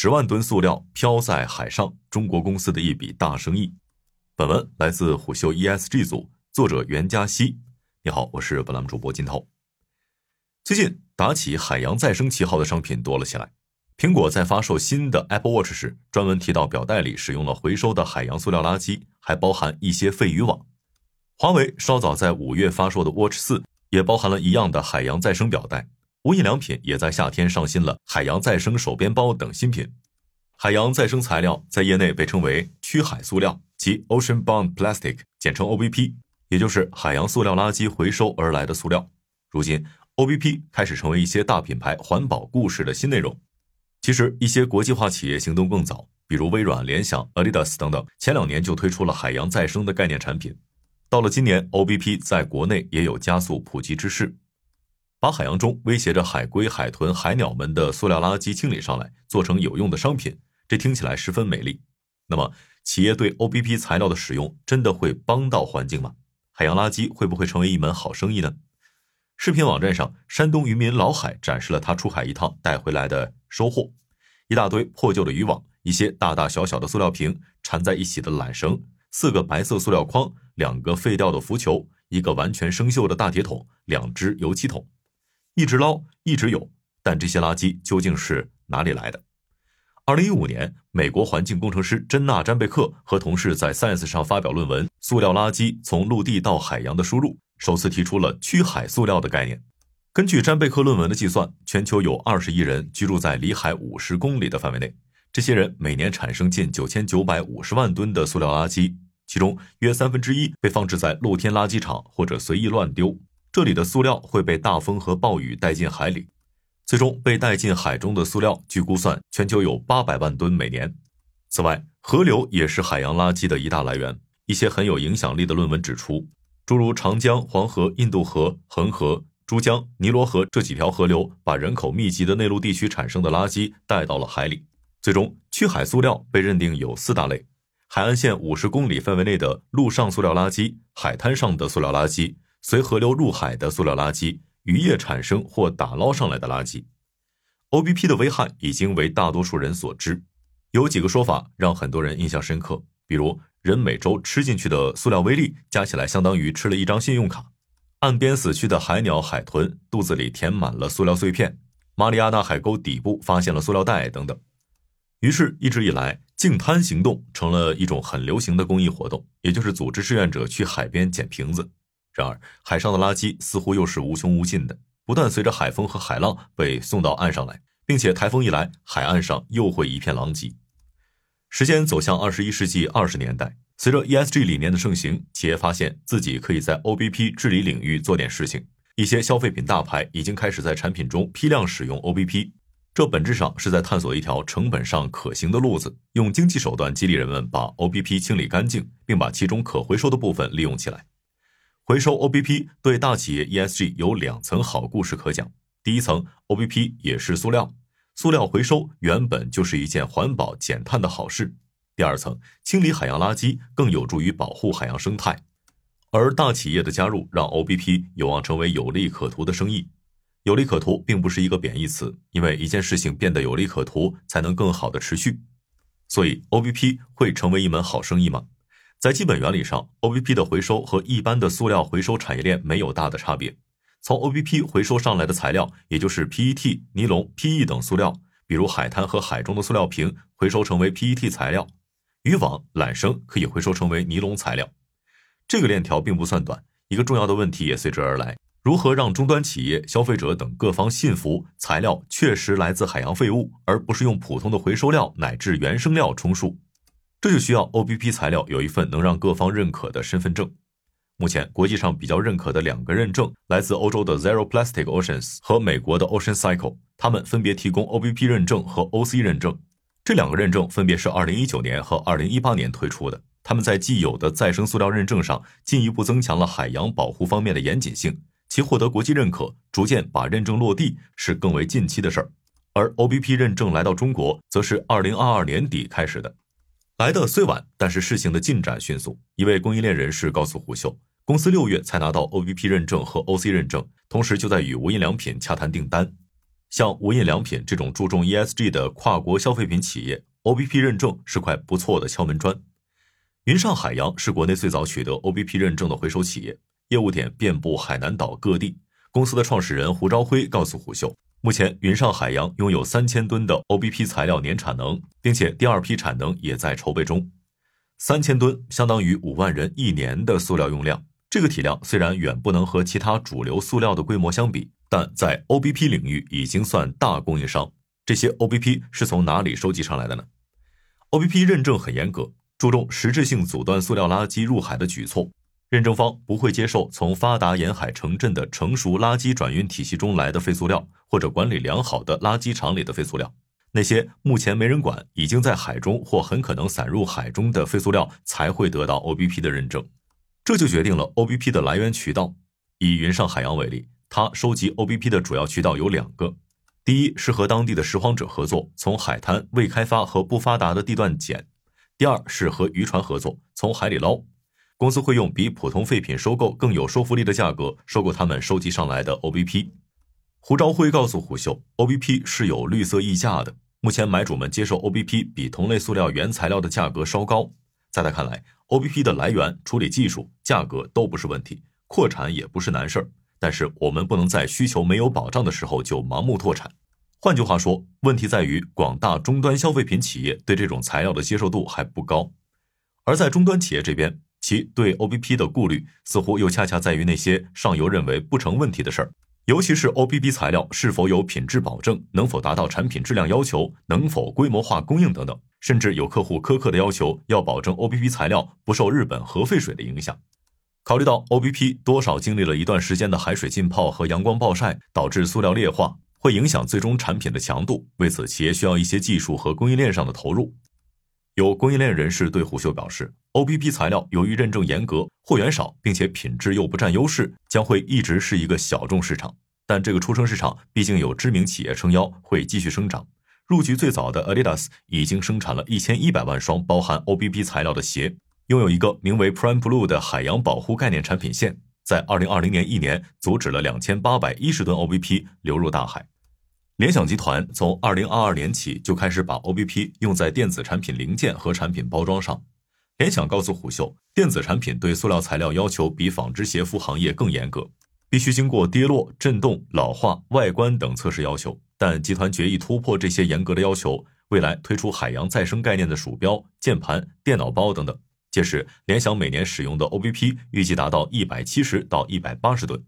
十万吨塑料漂在海上，中国公司的一笔大生意。本文来自虎嗅 ESG 组，作者袁嘉熙。你好，我是本栏目主播金涛。最近打起海洋再生旗号的商品多了起来。苹果在发售新的 Apple Watch 时，专门提到表带里使用了回收的海洋塑料垃圾，还包含一些废渔网。华为稍早在五月发售的 Watch 四也包含了一样的海洋再生表带。无印良品也在夏天上新了海洋再生手编包等新品。海洋再生材料在业内被称为驱海塑料，即 Ocean Bound Plastic，简称 OBP，也就是海洋塑料垃圾回收而来的塑料。如今，OBP 开始成为一些大品牌环保故事的新内容。其实，一些国际化企业行动更早，比如微软、联想、Adidas 等等，前两年就推出了海洋再生的概念产品。到了今年，OBP 在国内也有加速普及之势。把海洋中威胁着海龟、海豚、海鸟们的塑料垃圾清理上来，做成有用的商品，这听起来十分美丽。那么，企业对 OBP 材料的使用真的会帮到环境吗？海洋垃圾会不会成为一门好生意呢？视频网站上，山东渔民老海展示了他出海一趟带回来的收获：一大堆破旧的渔网，一些大大小小的塑料瓶，缠在一起的缆绳，四个白色塑料筐，两个废掉的浮球，一个完全生锈的大铁桶，两只油漆桶。一直捞，一直有，但这些垃圾究竟是哪里来的？二零一五年，美国环境工程师珍娜·詹贝克和同事在《Science》上发表论文《塑料垃圾从陆地到海洋的输入》，首次提出了驱海塑料的概念。根据詹贝克论文的计算，全球有二十亿人居住在离海五十公里的范围内，这些人每年产生近九千九百五十万吨的塑料垃圾，其中约三分之一被放置在露天垃圾场或者随意乱丢。这里的塑料会被大风和暴雨带进海里，最终被带进海中的塑料，据估算，全球有八百万吨每年。此外，河流也是海洋垃圾的一大来源。一些很有影响力的论文指出，诸如长江、黄河、印度河、恒河、珠江、尼罗河这几条河流，把人口密集的内陆地区产生的垃圾带到了海里。最终，驱海塑料被认定有四大类：海岸线五十公里范围内的陆上塑料垃圾、海滩上的塑料垃圾。随河流入海的塑料垃圾、渔业产生或打捞上来的垃圾，OBP 的危害已经为大多数人所知。有几个说法让很多人印象深刻，比如人每周吃进去的塑料微粒加起来相当于吃了一张信用卡；岸边死去的海鸟、海豚肚子里填满了塑料碎片；马里亚纳海沟底部发现了塑料袋等等。于是，一直以来，净滩行动成了一种很流行的公益活动，也就是组织志愿者去海边捡瓶子。然而，海上的垃圾似乎又是无穷无尽的，不断随着海风和海浪被送到岸上来，并且台风一来，海岸上又会一片狼藉。时间走向二十一世纪二十年代，随着 ESG 理念的盛行，企业发现自己可以在 OBP 治理领域做点事情。一些消费品大牌已经开始在产品中批量使用 OBP，这本质上是在探索一条成本上可行的路子，用经济手段激励人们把 OBP 清理干净，并把其中可回收的部分利用起来。回收 OBP 对大企业 ESG 有两层好故事可讲。第一层，OBP 也是塑料，塑料回收原本就是一件环保减碳的好事。第二层，清理海洋垃圾更有助于保护海洋生态。而大企业的加入，让 OBP 有望成为有利可图的生意。有利可图并不是一个贬义词，因为一件事情变得有利可图，才能更好的持续。所以，OBP 会成为一门好生意吗？在基本原理上，OBP 的回收和一般的塑料回收产业链没有大的差别。从 OBP 回收上来的材料，也就是 PET、尼龙、PE 等塑料，比如海滩和海中的塑料瓶，回收成为 PET 材料；渔网、缆绳可以回收成为尼龙材料。这个链条并不算短，一个重要的问题也随之而来：如何让终端企业、消费者等各方信服材料确实来自海洋废物，而不是用普通的回收料乃至原生料充数？这就需要 OBP 材料有一份能让各方认可的身份证。目前国际上比较认可的两个认证来自欧洲的 Zero Plastic Oceans 和美国的 Ocean Cycle，他们分别提供 OBP 认证和 OC 认证。这两个认证分别是2019年和2018年推出的。他们在既有的再生塑料认证上进一步增强了海洋保护方面的严谨性，其获得国际认可，逐渐把认证落地是更为近期的事儿。而 OBP 认证来到中国，则是2022年底开始的。来的虽晚，但是事情的进展迅速。一位供应链人士告诉虎嗅，公司六月才拿到 OBP 认证和 OC 认证，同时就在与无印良品洽谈订单。像无印良品这种注重 ESG 的跨国消费品企业，OBP 认证是块不错的敲门砖。云上海洋是国内最早取得 OBP 认证的回收企业，业务点遍布海南岛各地。公司的创始人胡朝辉告诉虎嗅，目前云上海洋拥有三千吨的 OBP 材料年产能，并且第二批产能也在筹备中。三千吨相当于五万人一年的塑料用量，这个体量虽然远不能和其他主流塑料的规模相比，但在 OBP 领域已经算大供应商。这些 OBP 是从哪里收集上来的呢？OBP 认证很严格，注重实质性阻断塑料垃圾入海的举措。认证方不会接受从发达沿海城镇的成熟垃圾转运体系中来的废塑料，或者管理良好的垃圾场里的废塑料。那些目前没人管、已经在海中或很可能散入海中的废塑料才会得到 OBP 的认证。这就决定了 OBP 的来源渠道。以云上海洋为例，它收集 OBP 的主要渠道有两个：第一是和当地的拾荒者合作，从海滩、未开发和不发达的地段捡；第二是和渔船合作，从海里捞。公司会用比普通废品收购更有说服力的价格收购他们收集上来的 OBP。胡朝辉告诉虎嗅，OBP 是有绿色溢价的。目前买主们接受 OBP 比同类塑料原材料的价格稍高。在他看来，OBP 的来源、处理技术、价格都不是问题，扩产也不是难事儿。但是我们不能在需求没有保障的时候就盲目拓产。换句话说，问题在于广大终端消费品企业对这种材料的接受度还不高，而在终端企业这边。其对 OBP 的顾虑似乎又恰恰在于那些上游认为不成问题的事儿，尤其是 OBP 材料是否有品质保证，能否达到产品质量要求，能否规模化供应等等。甚至有客户苛刻的要求，要保证 OBP 材料不受日本核废水的影响。考虑到 OBP 多少经历了一段时间的海水浸泡和阳光暴晒，导致塑料劣化，会影响最终产品的强度。为此，企业需要一些技术和供应链上的投入。有供应链人士对虎嗅表示，OBP 材料由于认证严格、货源少，并且品质又不占优势，将会一直是一个小众市场。但这个初生市场毕竟有知名企业撑腰，会继续生长。入局最早的 Adidas 已经生产了一千一百万双包含 OBP 材料的鞋，拥有一个名为 Prime Blue 的海洋保护概念产品线，在二零二零年一年阻止了两千八百一十吨 OBP 流入大海。联想集团从二零二二年起就开始把 OBP 用在电子产品零件和产品包装上。联想告诉虎嗅，电子产品对塑料材料要求比纺织鞋服行业更严格，必须经过跌落、震动、老化、外观等测试要求。但集团决意突破这些严格的要求，未来推出海洋再生概念的鼠标、键盘、电脑包等等。届时，联想每年使用的 OBP 预计达到一百七十到一百八十吨。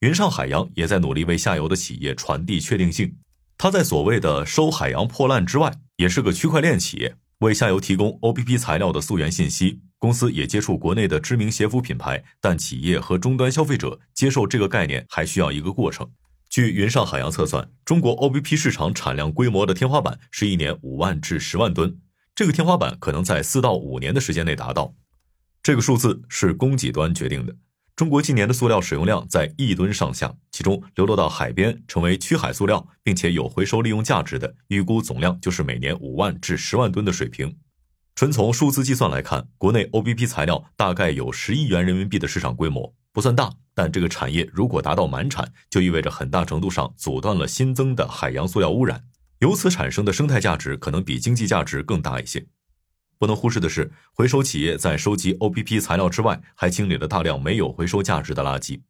云上海洋也在努力为下游的企业传递确定性。它在所谓的收海洋破烂之外，也是个区块链企业，为下游提供 OBP 材料的溯源信息。公司也接触国内的知名鞋服品牌，但企业和终端消费者接受这个概念还需要一个过程。据云上海洋测算，中国 OBP 市场产量规模的天花板是一年五万至十万吨，这个天花板可能在四到五年的时间内达到。这个数字是供给端决定的。中国近年的塑料使用量在亿吨上下，其中流落到海边成为区海塑料，并且有回收利用价值的，预估总量就是每年五万至十万吨的水平。纯从数字计算来看，国内 OBP 材料大概有十亿元人民币的市场规模，不算大，但这个产业如果达到满产，就意味着很大程度上阻断了新增的海洋塑料污染，由此产生的生态价值可能比经济价值更大一些。不能忽视的是，回收企业在收集 OBP 材料之外，还清理了大量没有回收价值的垃圾。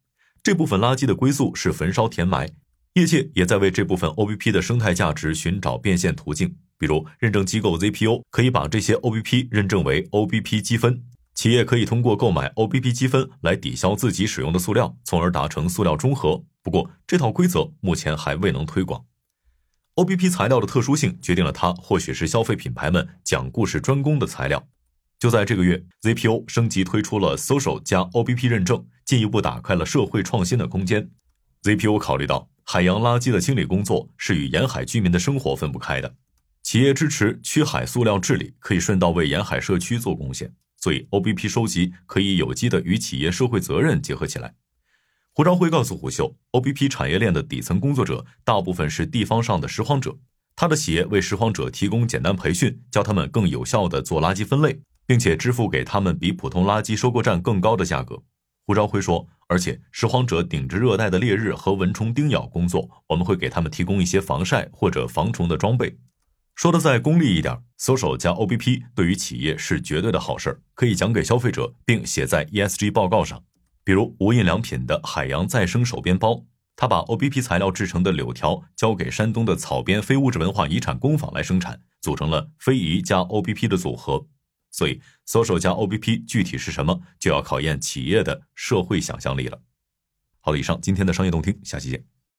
这部分垃圾的归宿是焚烧填埋。业界也在为这部分 OBP 的生态价值寻找变现途径，比如认证机构 ZPO 可以把这些 OBP 认证为 OBP 积分，企业可以通过购买 OBP 积分来抵消自己使用的塑料，从而达成塑料中和。不过，这套规则目前还未能推广。OBP 材料的特殊性决定了它或许是消费品牌们讲故事专攻的材料。就在这个月，ZPO 升级推出了 Social 加 OBP 认证，进一步打开了社会创新的空间。ZPO 考虑到海洋垃圾的清理工作是与沿海居民的生活分不开的，企业支持区海塑料治理，可以顺道为沿海社区做贡献，所以 OBP 收集可以有机的与企业社会责任结合起来。胡朝辉告诉虎秀，OBP 产业链的底层工作者大部分是地方上的拾荒者，他的企业为拾荒者提供简单培训，教他们更有效地做垃圾分类，并且支付给他们比普通垃圾收购站更高的价格。胡朝辉说，而且拾荒者顶着热带的烈日和蚊虫叮咬工作，我们会给他们提供一些防晒或者防虫的装备。说的再功利一点，social 加 OBP 对于企业是绝对的好事儿，可以讲给消费者，并写在 ESG 报告上。比如无印良品的海洋再生手编包，他把 OBP 材料制成的柳条交给山东的草编非物质文化遗产工坊来生产，组成了非遗加 OBP 的组合。所以左手加 OBP 具体是什么，就要考验企业的社会想象力了。好了，以上今天的商业动听，下期见。